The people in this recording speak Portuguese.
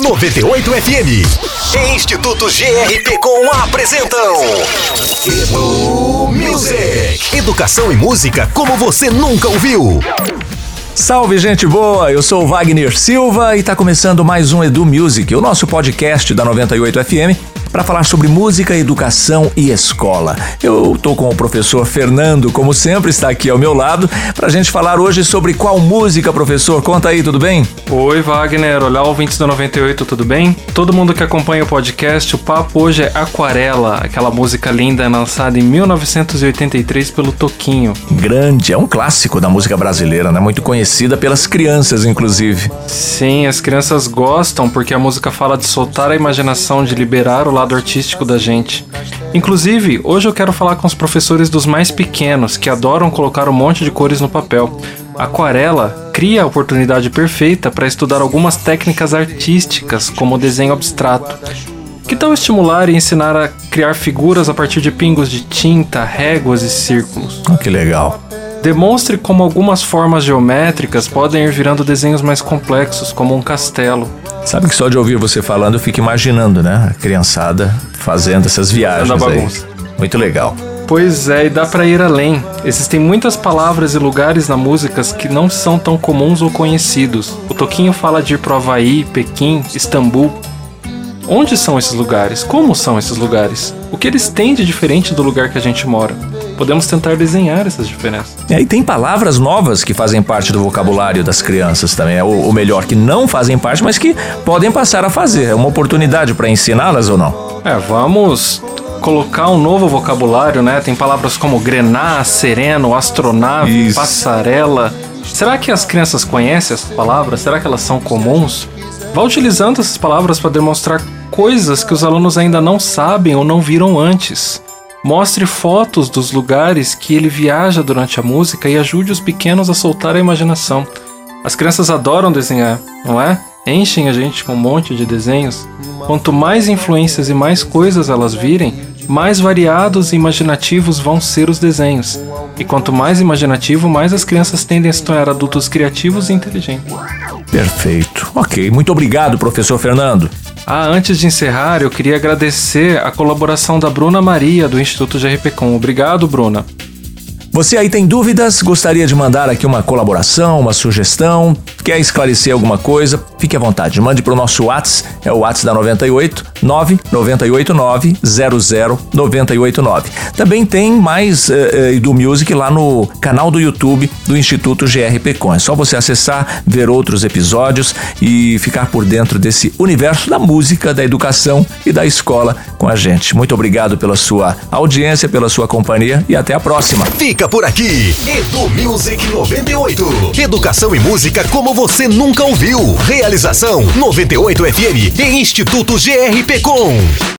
98 FM. E Instituto GRP com apresentam. Edu Music. Educação e música como você nunca ouviu. Salve, gente boa! Eu sou o Wagner Silva e está começando mais um Edu Music, o nosso podcast da 98 FM para falar sobre música, educação e escola. Eu estou com o professor Fernando, como sempre, está aqui ao meu lado, para a gente falar hoje sobre qual música, professor. Conta aí, tudo bem? Oi, Wagner. Olá, ouvintes da 98, tudo bem? Todo mundo que acompanha o podcast, o papo hoje é Aquarela, aquela música linda lançada em 1983 pelo Toquinho. Grande, é um clássico da música brasileira, né? Muito conhecida pelas crianças, inclusive. Sim, as crianças gostam porque a música fala de soltar a imaginação, de liberar o lado lado artístico da gente. Inclusive, hoje eu quero falar com os professores dos mais pequenos, que adoram colocar um monte de cores no papel. Aquarela cria a oportunidade perfeita para estudar algumas técnicas artísticas, como o desenho abstrato. Que tal estimular e ensinar a criar figuras a partir de pingos de tinta, réguas e círculos? Oh, que legal! Demonstre como algumas formas geométricas podem ir virando desenhos mais complexos, como um castelo. Sabe que só de ouvir você falando eu fico imaginando, né? A criançada fazendo essas viagens aí. Muito legal. Pois é, e dá para ir além. Existem muitas palavras e lugares na música que não são tão comuns ou conhecidos. O Toquinho fala de ir pro Havaí, Pequim, Istambul. Onde são esses lugares? Como são esses lugares? O que eles têm de diferente do lugar que a gente mora? Podemos tentar desenhar essas diferenças. E aí tem palavras novas que fazem parte do vocabulário das crianças também. É o, melhor, que não fazem parte, mas que podem passar a fazer. É uma oportunidade para ensiná-las ou não? É, vamos colocar um novo vocabulário, né? Tem palavras como grenar, sereno, astronave, Isso. passarela. Será que as crianças conhecem essas palavras? Será que elas são comuns? Vá utilizando essas palavras para demonstrar coisas que os alunos ainda não sabem ou não viram antes. Mostre fotos dos lugares que ele viaja durante a música e ajude os pequenos a soltar a imaginação. As crianças adoram desenhar, não é? Enchem a gente com um monte de desenhos. Quanto mais influências e mais coisas elas virem, mais variados e imaginativos vão ser os desenhos. E quanto mais imaginativo, mais as crianças tendem a se tornar adultos criativos e inteligentes. Perfeito. Ok, muito obrigado, professor Fernando. Ah, antes de encerrar, eu queria agradecer a colaboração da Bruna Maria, do Instituto GRPcom. Obrigado, Bruna. Você aí tem dúvidas? Gostaria de mandar aqui uma colaboração, uma sugestão? Quer esclarecer alguma coisa? Fique à vontade, mande para o nosso WhatsApp, é o WhatsApp da 98 998900989. 989. Também tem mais uh, uh, do Music lá no canal do YouTube do Instituto GRPcom. É só você acessar, ver outros episódios e ficar por dentro desse universo da música, da educação e da escola com a gente. Muito obrigado pela sua audiência, pela sua companhia e até a próxima. Fica por aqui. Edu Music 98. Educação e música como você nunca ouviu. Realização 98 FM e Instituto GRP Com.